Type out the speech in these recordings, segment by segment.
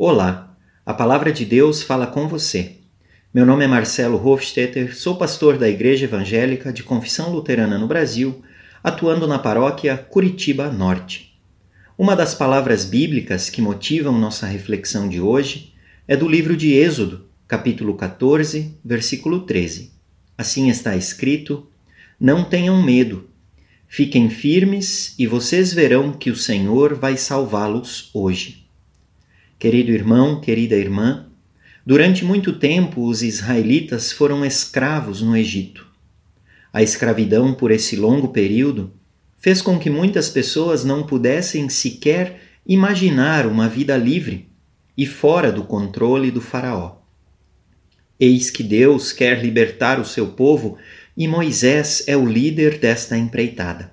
Olá, a palavra de Deus fala com você. Meu nome é Marcelo Hofstetter, sou pastor da Igreja Evangélica de Confissão Luterana no Brasil, atuando na paróquia Curitiba Norte. Uma das palavras bíblicas que motivam nossa reflexão de hoje é do livro de Êxodo, capítulo 14, versículo 13. Assim está escrito: Não tenham medo, fiquem firmes e vocês verão que o Senhor vai salvá-los hoje. Querido irmão, querida irmã, durante muito tempo os israelitas foram escravos no Egito. A escravidão por esse longo período fez com que muitas pessoas não pudessem sequer imaginar uma vida livre e fora do controle do Faraó. Eis que Deus quer libertar o seu povo e Moisés é o líder desta empreitada.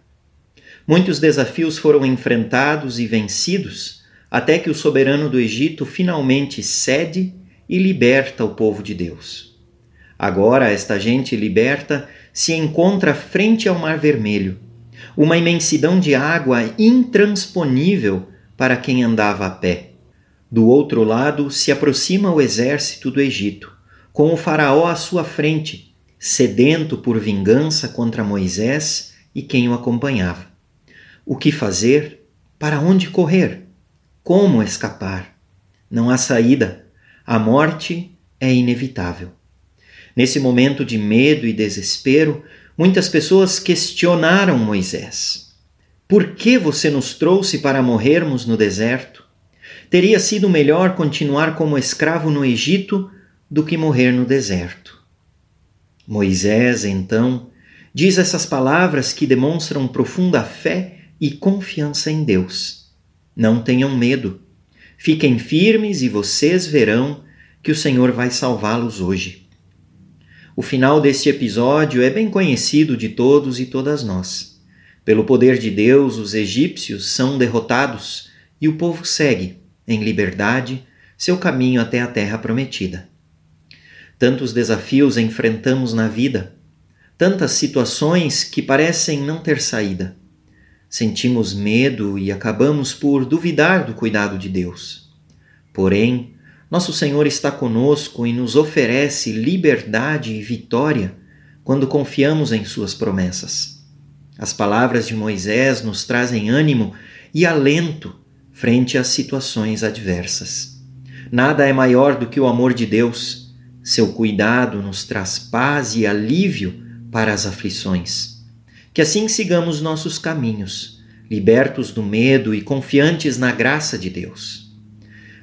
Muitos desafios foram enfrentados e vencidos até que o soberano do Egito finalmente cede e liberta o povo de Deus. Agora, esta gente liberta se encontra frente ao Mar Vermelho, uma imensidão de água intransponível para quem andava a pé. Do outro lado se aproxima o exército do Egito, com o Faraó à sua frente, sedento por vingança contra Moisés e quem o acompanhava. O que fazer? Para onde correr? Como escapar? Não há saída. A morte é inevitável. Nesse momento de medo e desespero, muitas pessoas questionaram Moisés. Por que você nos trouxe para morrermos no deserto? Teria sido melhor continuar como escravo no Egito do que morrer no deserto. Moisés, então, diz essas palavras que demonstram profunda fé e confiança em Deus. Não tenham medo. Fiquem firmes e vocês verão que o Senhor vai salvá-los hoje. O final deste episódio é bem conhecido de todos e todas nós. Pelo poder de Deus, os egípcios são derrotados e o povo segue, em liberdade, seu caminho até a terra prometida. Tantos desafios enfrentamos na vida, tantas situações que parecem não ter saída sentimos medo e acabamos por duvidar do cuidado de Deus. Porém, nosso Senhor está conosco e nos oferece liberdade e vitória quando confiamos em Suas promessas. As palavras de Moisés nos trazem ânimo e alento frente às situações adversas. Nada é maior do que o amor de Deus. Seu cuidado nos traz paz e alívio para as aflições. Que assim sigamos nossos caminhos, libertos do medo e confiantes na graça de Deus.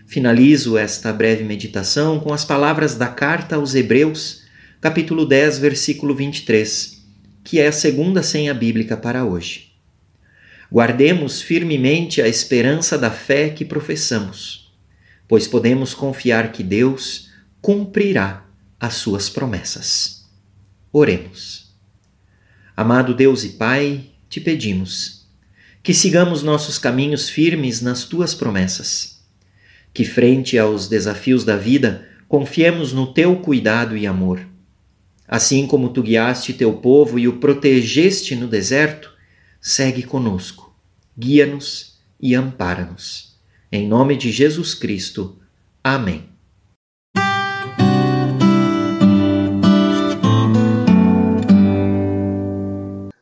Finalizo esta breve meditação com as palavras da carta aos Hebreus, capítulo 10, versículo 23, que é a segunda senha bíblica para hoje. Guardemos firmemente a esperança da fé que professamos, pois podemos confiar que Deus cumprirá as suas promessas. Oremos. Amado Deus e Pai, te pedimos que sigamos nossos caminhos firmes nas tuas promessas, que, frente aos desafios da vida, confiemos no teu cuidado e amor. Assim como tu guiaste teu povo e o protegeste no deserto, segue conosco, guia-nos e ampara-nos. Em nome de Jesus Cristo. Amém.